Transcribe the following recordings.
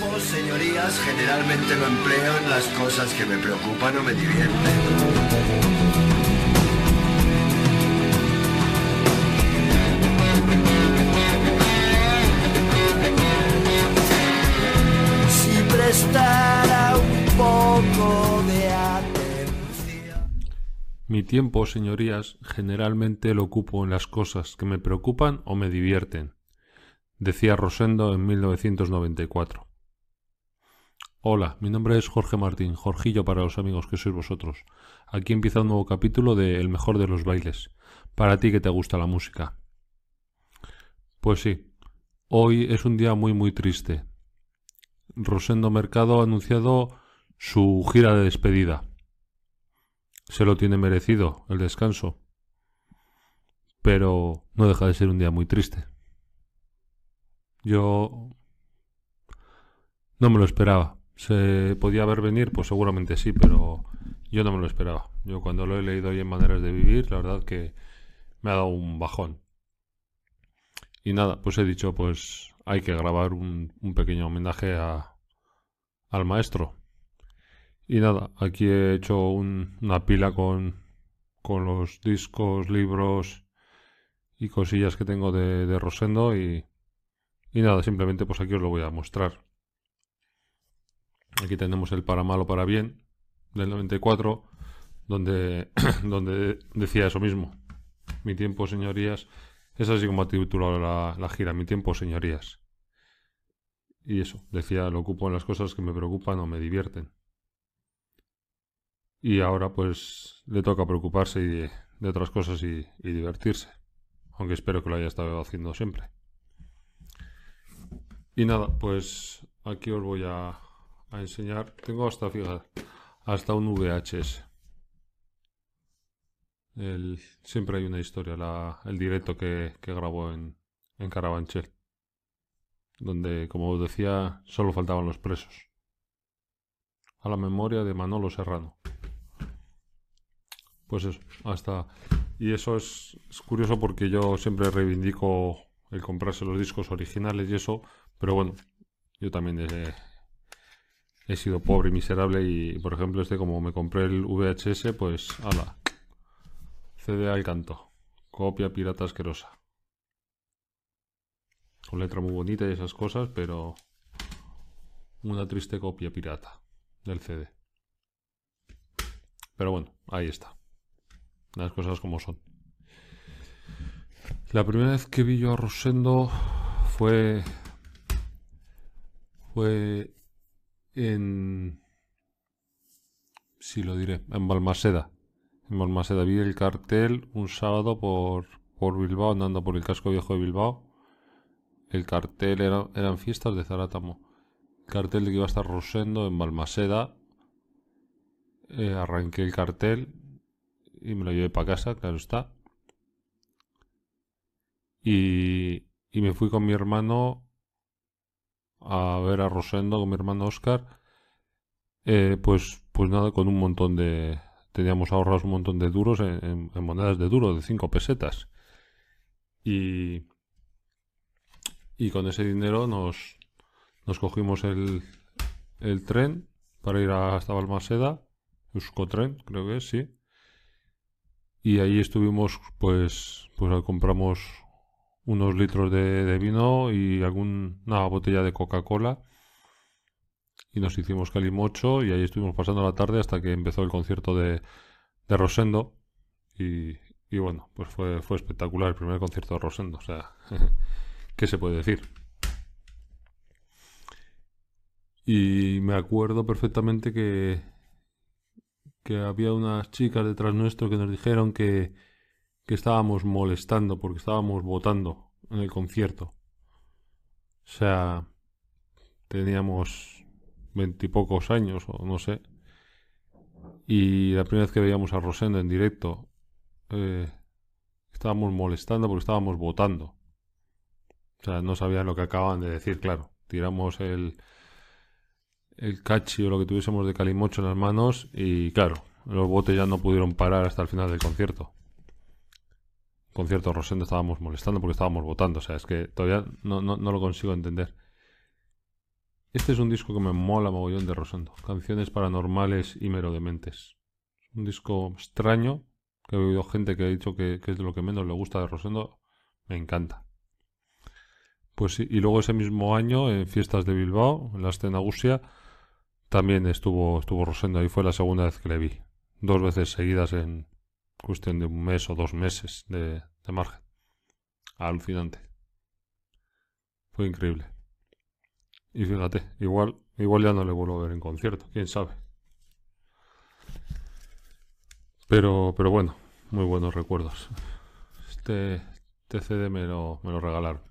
tiempo, señorías, generalmente lo empleo en las cosas que me preocupan o me divierten. Si prestara un poco de atención. Mi tiempo, señorías, generalmente lo ocupo en las cosas que me preocupan o me divierten, decía Rosendo en 1994. Hola, mi nombre es Jorge Martín, Jorgillo para los amigos que sois vosotros. Aquí empieza un nuevo capítulo de El mejor de los bailes, para ti que te gusta la música. Pues sí, hoy es un día muy muy triste. Rosendo Mercado ha anunciado su gira de despedida. Se lo tiene merecido el descanso. Pero no deja de ser un día muy triste. Yo no me lo esperaba. ¿Se podía ver venir? Pues seguramente sí, pero yo no me lo esperaba. Yo cuando lo he leído hoy en Maneras de Vivir, la verdad que me ha dado un bajón. Y nada, pues he dicho, pues hay que grabar un, pequeño homenaje a, al maestro. Y nada, aquí he hecho un- una pila con, con los discos, libros y cosillas que tengo de, de Rosendo y, y nada, simplemente pues aquí os lo voy a mostrar. Aquí tenemos el Para Mal o Para Bien del 94, donde, donde decía eso mismo. Mi tiempo, señorías. Es así como ha titulado la, la gira, Mi tiempo, señorías. Y eso, decía, lo ocupo en las cosas que me preocupan o me divierten. Y ahora pues le toca preocuparse y de, de otras cosas y, y divertirse. Aunque espero que lo haya estado haciendo siempre. Y nada, pues aquí os voy a, a enseñar. Tengo hasta, fíjate, hasta un VHS. El- siempre hay una historia, la- el directo que, grabó en, en Carabanchel. Donde, como os decía, solo faltaban los presos. A la memoria de Manolo Serrano. Pues eso, hasta... Y eso es, es curioso porque yo siempre reivindico el comprarse los discos originales y eso, pero bueno, yo también he, he sido pobre y miserable y, por ejemplo, este como me compré el VHS, pues, ala, CD al canto, copia pirata asquerosa. Con letra muy bonita y esas cosas, pero una triste copia pirata del CD. Pero bueno, ahí está. Las cosas como son. La primera vez que vi yo a Rosendo fue. fue en. Sí, lo diré, en Balmaseda. En Balmaseda vi el cartel un sábado por, por Bilbao, andando por el casco viejo de Bilbao. El cartel era, eran fiestas de Zarátamo. El cartel de que iba a estar Rosendo en Balmaseda. Eh, arranqué el cartel y me lo llevé para casa, claro está. Y, y me fui con mi hermano a ver a Rosendo, con mi hermano Oscar. Eh, pues, pues nada, con un montón de... Teníamos ahorrados un montón de duros en, monedas de duro, de 5 pesetas. Y, y con ese dinero nos, nos cogimos el, el tren para ir hasta Balmaseda. Euskotren, creo que es, sí. Y ahí estuvimos, pues, pues compramos unos litros de, vino y alguna botella de Coca-Cola. Y nos hicimos calimocho y ahí estuvimos pasando la tarde hasta que empezó el concierto de, de Rosendo. Y, y bueno, pues fue, fue espectacular el primer concierto de Rosendo. O sea, ¿qué se puede decir? Y me acuerdo perfectamente que, que había unas chicas detrás nuestro que nos dijeron que, que estábamos molestando porque estábamos votando en el concierto. O sea, teníamos veintipocos años o no sé. Y la primera vez que veíamos a Rosendo en directo, eh, estábamos molestando porque estábamos votando. O sea, no sabían lo que acababan de decir, claro. Tiramos el, el cachi o lo que tuviésemos de calimocho en las manos y claro, los botes ya no pudieron parar hasta el final del concierto. Concierto Rosendo estábamos molestando porque estábamos votando, o sea, es que todavía no, no, no lo consigo entender. Este es un disco que me mola mogollón de Rosendo. Canciones paranormales y merodementes. Un disco extraño, que he oído gente que ha dicho que, es de lo que menos le gusta de Rosendo. Me encanta. Pues sí, y luego ese mismo año, en Fiestas de Bilbao, en la escena Gusia, también estuvo, estuvo Rosendo. Ahí fue la segunda vez que le vi. Dos veces seguidas en cuestión de un mes o dos meses de margen. Alucinante. Fue increíble. Y fíjate, igual, igual ya no le vuelvo a ver en concierto, quién sabe. Pero, pero bueno, muy buenos recuerdos. Este, este CD me lo, me lo regalaron.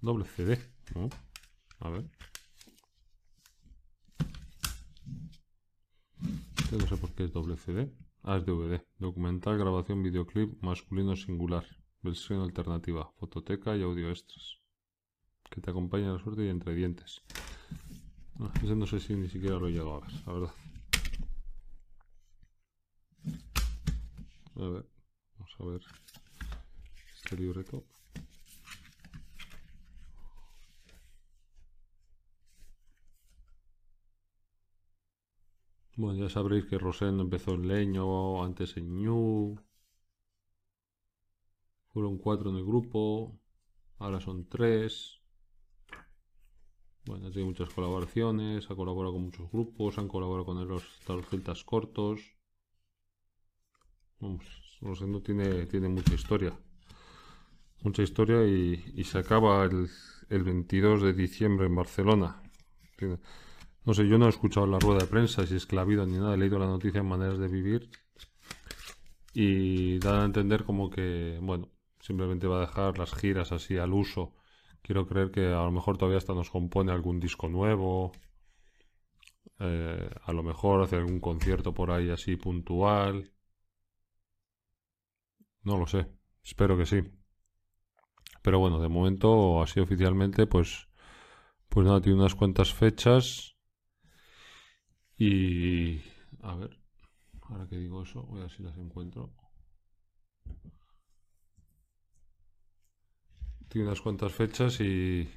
Doble CD, A ver. Este no sé por qué es doble CD. Ah, es DVD. Documental, grabación, videoclip, masculino singular. Versión alternativa. Fototeca y audio extras que te acompaña la suerte y entre dientes. No, ese no sé si ni siquiera lo he llegado a ver, la verdad. A ver, vamos a ver este libreto. Bueno, ya sabréis que Rosendo empezó en Leño, antes en Ñu. Fueron cuatro en el grupo, ahora son tres. Bueno, tiene muchas colaboraciones, ha colaborado con muchos grupos, han colaborado con los, los celtas cortos. Vamos, Rosendo tiene, tiene mucha historia. Mucha historia y, se acaba el, el, 22 de diciembre en Barcelona. No sé, yo no he escuchado la rueda de prensa, si es que la ni nada, he leído la noticia en Maneras de Vivir y dan a entender como que, bueno, simplemente va a dejar las giras así al uso Quiero creer que a lo mejor todavía hasta nos compone algún disco nuevo. Eh, a lo mejor hace algún concierto por ahí así puntual. No lo sé. Espero que sí. Pero bueno, de momento, así oficialmente, pues, pues nada, tiene unas cuantas fechas. Y a ver, ahora que digo eso, voy a ver si las encuentro. tiene unas cuantas fechas y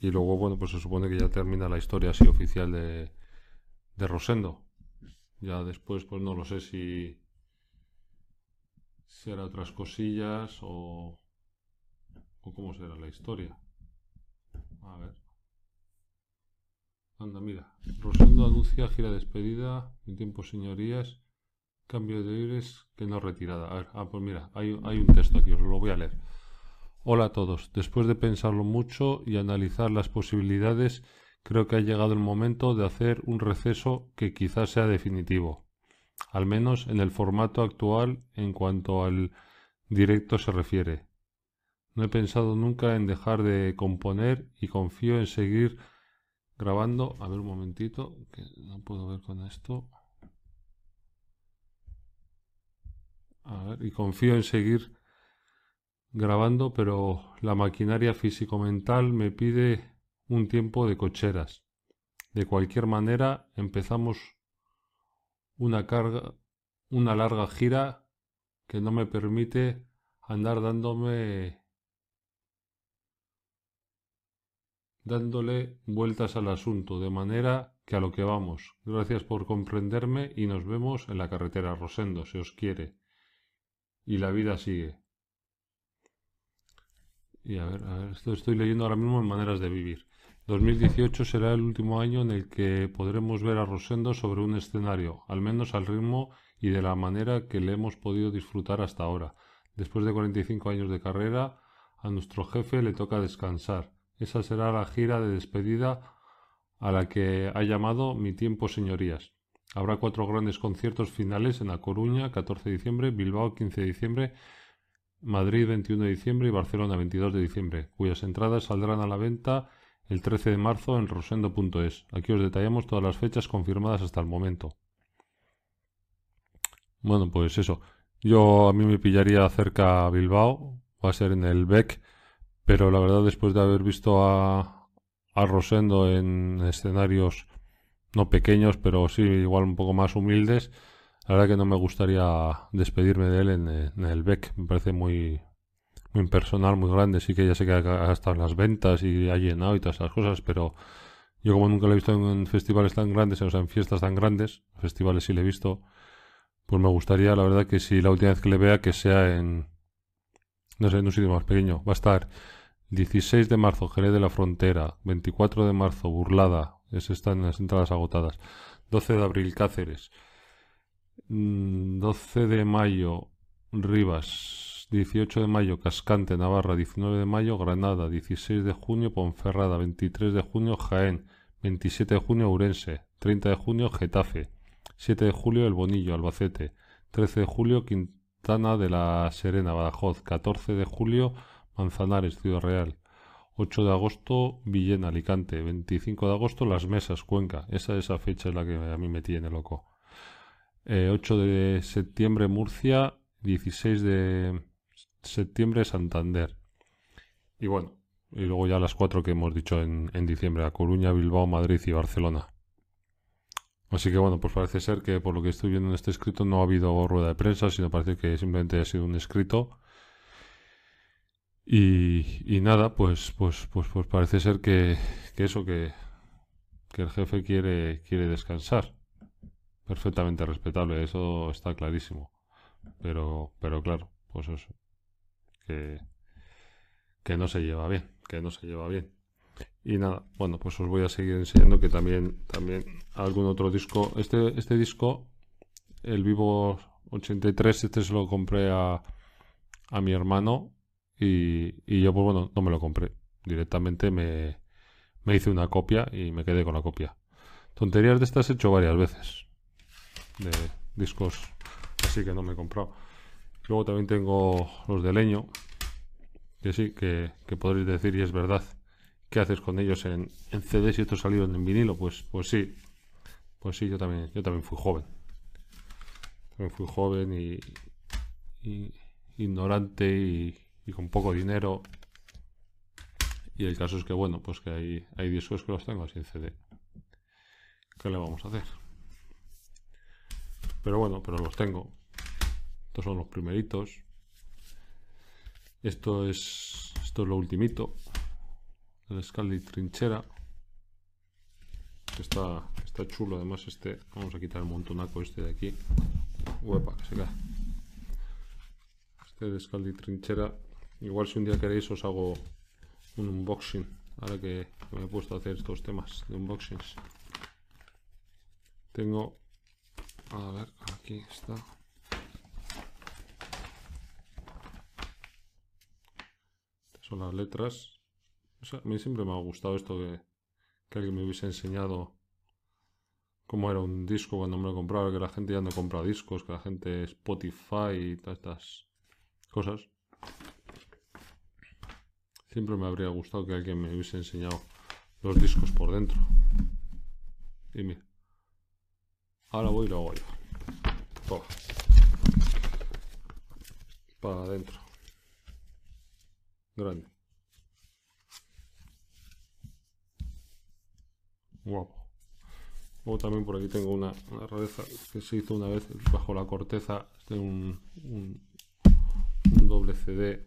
y luego bueno pues se supone que ya termina la historia así oficial de de Rosendo. Ya después pues no lo sé si será otras cosillas o o cómo será la historia. A ver anda mira Rosendo anuncia gira despedida en tiempo señorías cambio de aires que no retirada a ver ah pues mira hay, hay un texto aquí os lo voy a leer Hola a todos. Después de pensarlo mucho y analizar las posibilidades, creo que ha llegado el momento de hacer un receso que quizás sea definitivo, al menos en el formato actual en cuanto al directo se refiere. No he pensado nunca en dejar de componer y confío en seguir grabando. A ver un momentito, que no puedo ver con esto. A ver, y confío en seguir grabando, pero la maquinaria físico-mental me pide un tiempo de cocheras. De cualquier manera, empezamos una carga, una larga gira que no me permite andar dándome dándole vueltas al asunto, de manera que a lo que vamos. Gracias por comprenderme y nos vemos en la carretera Rosendo, si os quiere. Y la vida sigue. Y a ver, a ver, esto estoy leyendo ahora mismo en Maneras de Vivir. 2018 será el último año en el que podremos ver a Rosendo sobre un escenario, al menos al ritmo y de la manera que le hemos podido disfrutar hasta ahora. Después de 45 años de carrera, a nuestro jefe le toca descansar. Esa será la gira de despedida a la que ha llamado Mi tiempo, señorías. Habrá cuatro grandes conciertos finales en La Coruña, 14 de diciembre, Bilbao, 15 de diciembre, Madrid 21 de diciembre y Barcelona 22 de diciembre, cuyas entradas saldrán a la venta el 13 de marzo en rosendo.es. Aquí os detallamos todas las fechas confirmadas hasta el momento. Bueno, pues eso. Yo a mí me pillaría cerca a Bilbao, va a ser en el BEC, pero la verdad después de haber visto a, a Rosendo en escenarios no pequeños, pero sí igual un poco más humildes, la verdad que no me gustaría despedirme de él en, el BEC. Me parece muy, muy personal, muy grande. Sí que ya sé que ha estado en las ventas y ha llenado y todas esas cosas, pero yo como nunca lo he visto en, festivales tan grandes, o sea, en fiestas tan grandes, festivales sí le he visto, pues me gustaría, la verdad, que si la última vez que le vea, que sea en, no sé, en un sitio más pequeño. Va a estar 16 de marzo, Jerez de la Frontera, 24 de marzo, Burlada, ese está en las entradas agotadas, 12 de abril, Cáceres, 12 mm, de mayo, Rivas, 18 de mayo, Cascante, Navarra, 19 de mayo, Granada, 16 de junio, Ponferrada, 23 de junio, Jaén, 27 de junio, Urense, 30 de junio, Getafe, 7 de julio, El Bonillo, Albacete, 13 de julio, De la Serena, Badajoz, 14 de julio, Manzanares, Ciudad Real, 8 de agosto, Villena, Alicante, 25 de agosto, Las Mesas, Cuenca, esa, esa fecha es la que a mí me tiene loco. 8 eh, de septiembre, Murcia, 16 de septiembre Santander. Y bueno, y luego ya las cuatro que hemos dicho en, diciembre, a Coruña, Bilbao, Madrid y Barcelona. Así que bueno, pues parece ser que por lo que estoy viendo en este escrito no ha habido rueda de prensa, sino parece que simplemente ha sido un escrito. Y, nada, pues, pues, pues, pues parece ser que, que eso, que, que el jefe quiere, quiere descansar. Perfectamente respetable, eso está clarísimo. Pero, pero claro, pues eso. Que, que no se lleva bien, que no se lleva bien. Y nada, bueno, pues os voy a seguir enseñando que también, también algún otro disco. Este, este disco, el Vivo 83, este se lo compré a, a mi hermano y, y, yo, pues bueno, no me lo compré. Directamente me, me hice una copia y me quedé con la copia. Tonterías de estas he hecho varias veces. De discos así que no me he comprado. Luego también tengo los de leño, que sí, que, podréis decir, y es verdad, ¿qué haces con ellos en, CDs y estos salieron en vinilo? Pues, pues sí, pues sí, yo también, yo también fui joven. También fui joven y, ignorante y, con poco dinero. Y el caso es que, bueno, pues que hay, hay discos que los tengo así en CD. ¿Qué le vamos a hacer? Pero bueno, pero los tengo. Estos son los primeritos. Esto es, esto es lo ultimito. El Scali Trinchera. Está, está chulo, además este. Vamos a quitar el montonaco este de aquí. Huepa, que se cae. Este de Scaldi Trinchera. Igual si un día queréis os hago un unboxing. Ahora que, me he puesto a hacer estos temas de unboxings. Tengo... A ver, aquí está. las letras. A mí siempre me ha gustado esto de que alguien me hubiese enseñado cómo era un disco cuando me lo compraba, que la gente ya no compra discos, que la gente Spotify y todas estas cosas. Siempre me habría gustado que alguien me hubiese enseñado los discos por dentro. Y mira, ahora voy y lo hago yo. Para adentro grande. Guapo. También por aquí tengo una, una rareza que se hizo una vez bajo la corteza de un, un, doble CD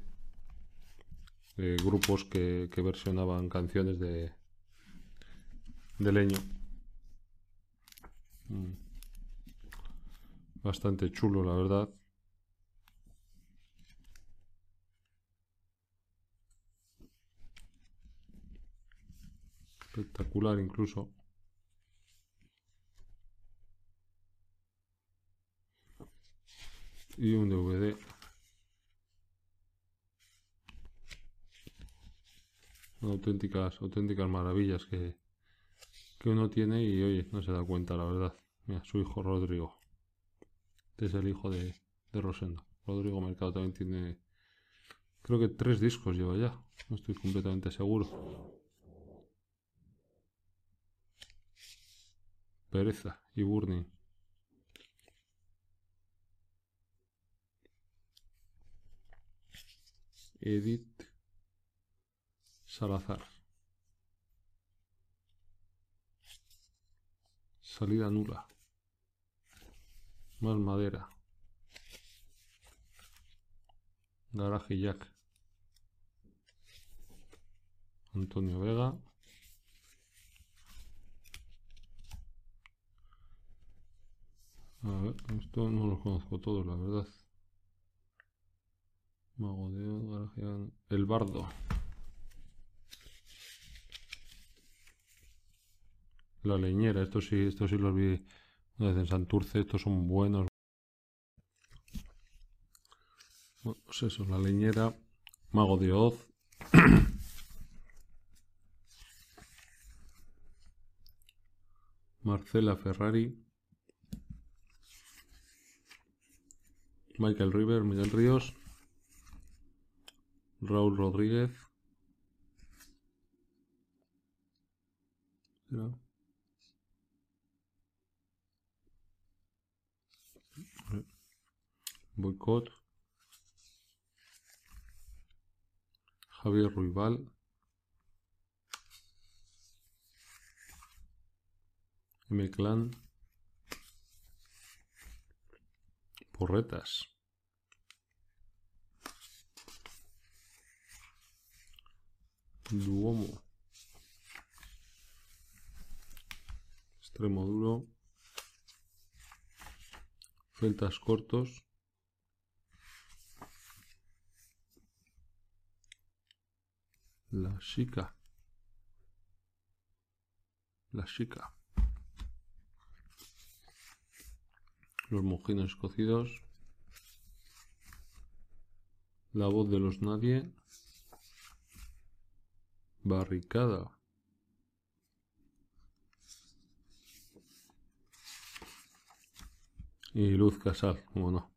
de grupos que, que versionaban canciones de, de leño. Mm. Bastante chulo, la verdad. Espectacular incluso. Y un DVD. auténticas, auténticas maravillas que, que uno tiene y oye, no se da cuenta, la verdad. Mira, su hijo Rodrigo. Este es el hijo de, de Rosendo. Rodrigo Mercado también tiene, creo que tres discos lleva ya. No estoy completamente seguro. Pereza y Burning. Salazar. Salida nula. Más madera. Garaje Jack. Antonio Vega. A ver, esto no los conozco todos, la verdad. Mago de Oz, El Bardo. La leñera, estos sí, estos sí los vi una Santurce, estos son buenos. Bueno, pues eso, la leñera, Mago de Oz. Marcela Ferrari. Michael River, Miguel Ríos. Raúl Rodríguez. Javier Ruibal. M-Clan. Porretas. Duomo. Extremo duro. Celtas cortos. La chica. La chica. Los mojinos cocidos. La voz de los nadie. Barricada. Y Luz Casal, como no.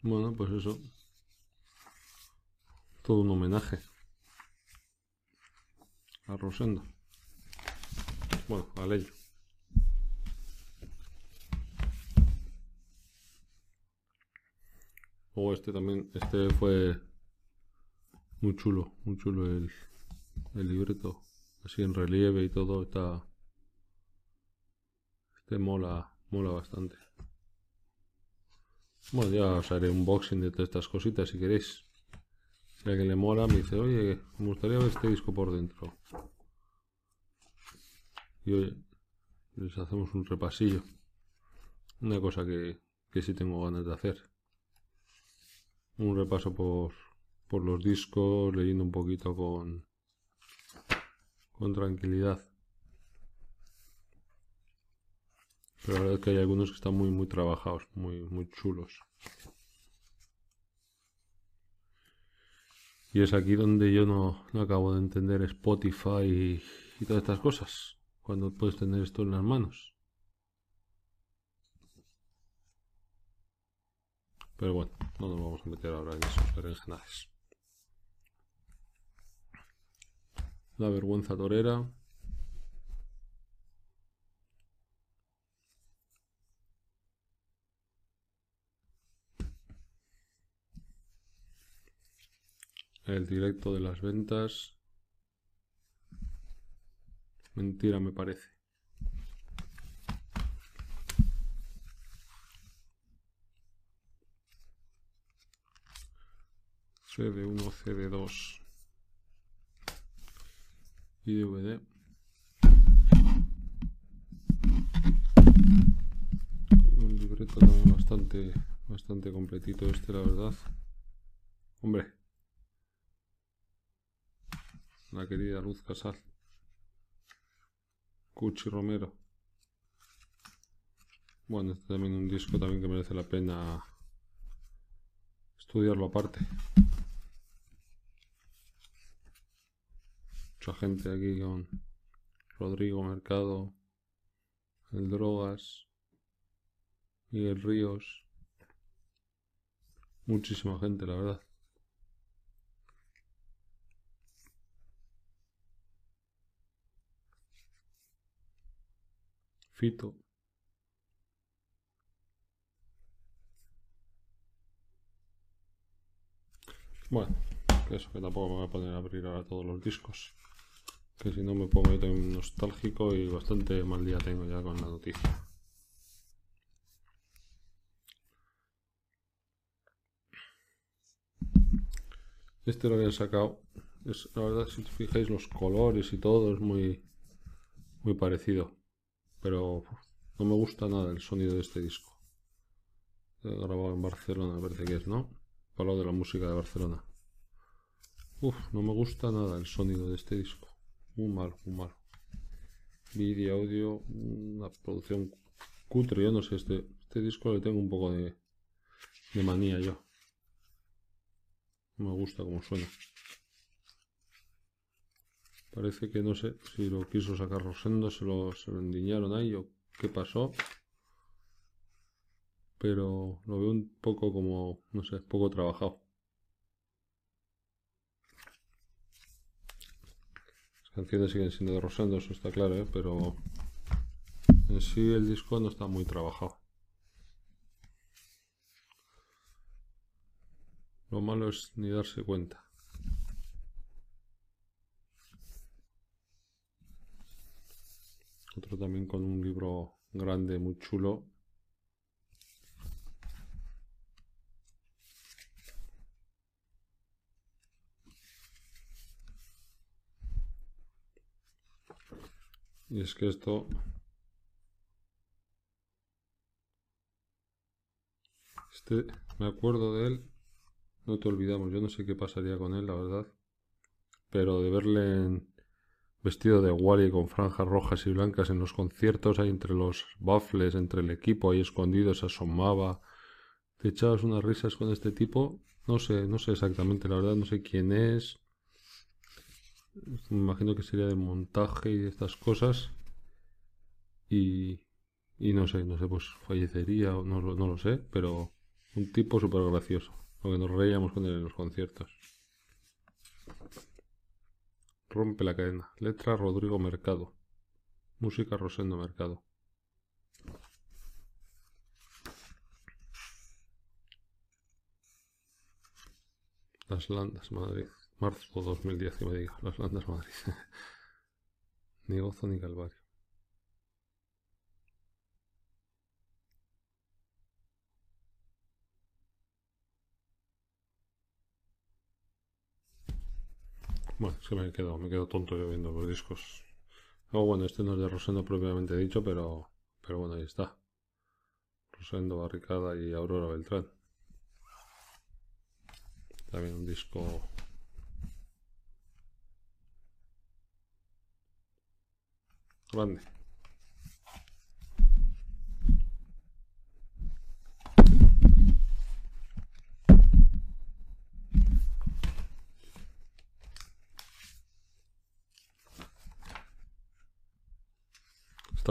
Bueno, pues eso. Todo un homenaje a. Bueno, a ello. Luego este también, este fue muy chulo, muy chulo el, el libreto. Así en relieve y todo, está... Este mola, mola bastante. Bueno, ya os haré un unboxing de todas estas cositas si queréis. Si a alguien le mola, me dice, oye, me gustaría ver este disco por dentro. Y oye, les hacemos un repasillo. Una cosa que, que sí tengo ganas de hacer un repaso por, por los discos, leyendo un poquito con, con tranquilidad. Pero la verdad es que hay algunos que están muy, muy trabajados, muy, muy chulos. Y es aquí donde yo no, no acabo de entender Spotify y, todas estas cosas. Cuando puedes tener esto en las manos. Pero bueno, no nos vamos a meter ahora en esos berenjenales. La vergüenza torera. El directo de las ventas. Mentira me parece. CD1, CD2 y DVD. Un libreto bastante, bastante completito este, la verdad. Hombre, la querida Luz Casal, Cuchi Romero. Bueno, este también un disco también que merece la pena estudiarlo aparte. gente aquí con Rodrigo Mercado, el Drogas, Miguel Ríos, muchísima gente, la verdad. Fito. Bueno, eso que tampoco me voy a poner a abrir ahora todos los discos. Que si no me pongo yo también nostálgico y bastante mal día tengo ya con la noticia. Este lo habían sacado. Es, la verdad, si os fijáis, los colores y todo es muy, muy parecido. Pero no me gusta nada el sonido de este disco. Grabado en Barcelona, parece que es, ¿no? Hablo de la música de Barcelona. Uf, no me gusta nada el sonido de este disco. Muy malo, muy malo. Vídeo, audio, una producción cutre. Yo no sé, este, este disco le tengo un poco de, de manía yo. No me gusta cómo suena. Parece que no sé si lo quiso sacar Rosendo, se lo, se lo endiñaron ahí o qué pasó. Pero lo veo un poco como, no sé, poco trabajado. Las canciones siguen siendo de Rosendo, eso está claro, ¿eh? pero en sí el disco no está muy trabajado. Lo malo es ni darse cuenta. Otro también con un libro grande, muy chulo. Y es que esto este me acuerdo de él no te olvidamos yo no sé qué pasaría con él la verdad pero de verle vestido de Wally con franjas rojas y blancas en los conciertos ahí entre los baffles entre el equipo ahí escondido se asomaba te echabas unas risas con este tipo no sé no sé exactamente la verdad no sé quién es me imagino que sería de montaje y de estas cosas. Y, y no sé, no sé, pues fallecería, no, no lo sé, pero un tipo súper gracioso. Lo que nos reíamos con él en los conciertos. Rompe la cadena. Letra Rodrigo Mercado. Música Rosendo Mercado. Las Landas, Madrid. Marzo 2010, que me diga. Las Landas, Madrid. ni gozo ni calvario. Bueno, es que me quedo, me quedo tonto yo viendo los discos. Oh, bueno, este no es de Rosendo propiamente dicho, pero, pero bueno, ahí está. Rosendo, Barricada y Aurora Beltrán. También un disco grande.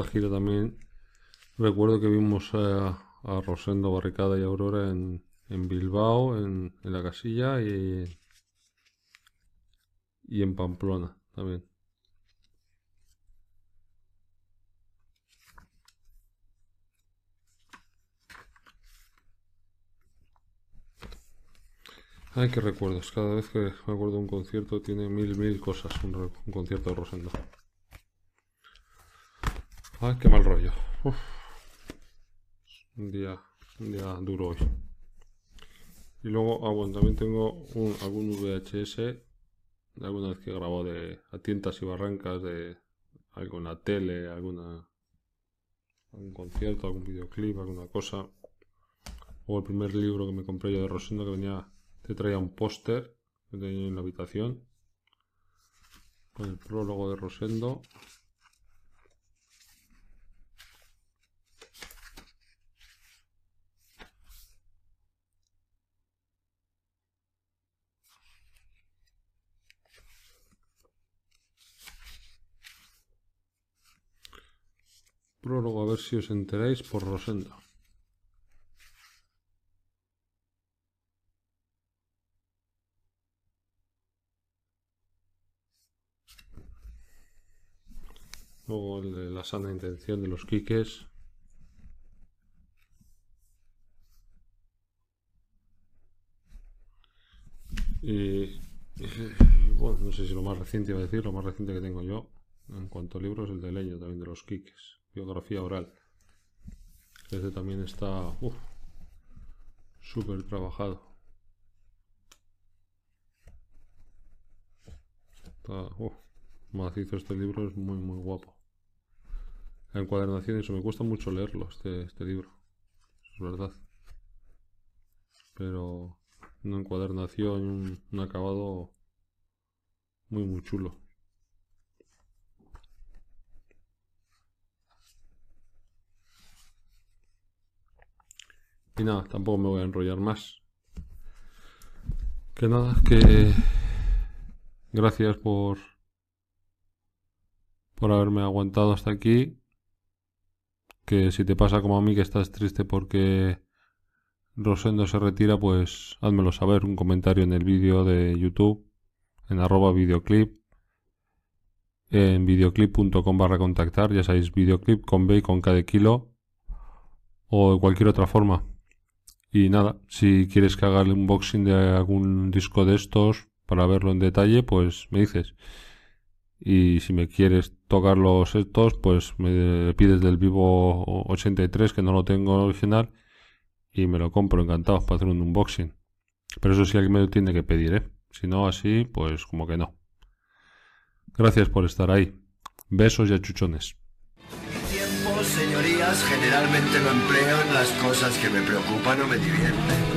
Gira también recuerdo que vimos a, Rosendo Barricada y Aurora en, Bilbao, en, en, la casilla y, y en Pamplona también. Ay, qué recuerdos. Cada vez que me acuerdo de un concierto tiene mil, mil cosas un, concierto de Rosendo. Ay, qué mal rollo. Un día, un día duro hoy. Y luego, ah, bueno, también tengo algún VHS de alguna vez que grabado de a tientas y barrancas de alguna tele, alguna algún concierto, algún videoclip, alguna cosa. O el primer libro que me compré yo de Rosendo que venía te traía un póster que tenía en la habitación con el prólogo de Rosendo. Prólogo, a ver si os enteráis por Rosendo. Luego el de la sana intención de los quiques. Y, bueno, no sé si lo más reciente iba a decir, lo más reciente que tengo yo en cuanto a libros, el de Leño, también de los quiques. Biografía oral. Este también está súper trabajado. Está, macizo este libro, es muy, muy guapo. La encuadernación, eso me cuesta mucho leerlo, este, este libro. Es verdad. Pero una encuadernación un acabado muy, muy chulo. Y nada, tampoco me voy a enrollar más. Que nada, que gracias por por haberme aguantado hasta aquí. Que si te pasa como a mí que estás triste porque Rosendo se retira, pues házmelo saber, un comentario en el vídeo de YouTube, en arroba videoclip, en videoclip.com barra contactar, ya sabéis, videoclip con B con K de kilo, o de cualquier otra forma. Y nada, si quieres que haga el unboxing de algún disco de estos para verlo en detalle, pues me dices. Y si me quieres tocar los estos, pues me pides del Vivo 83, que no lo tengo original, y me lo compro encantado para hacer un unboxing. Pero eso sí alguien me lo tiene que pedir, ¿eh? Si no, así, pues como que no. Gracias por estar ahí. Besos y achuchones señorías, generalmente lo empleo en las cosas que me preocupan o me divierten.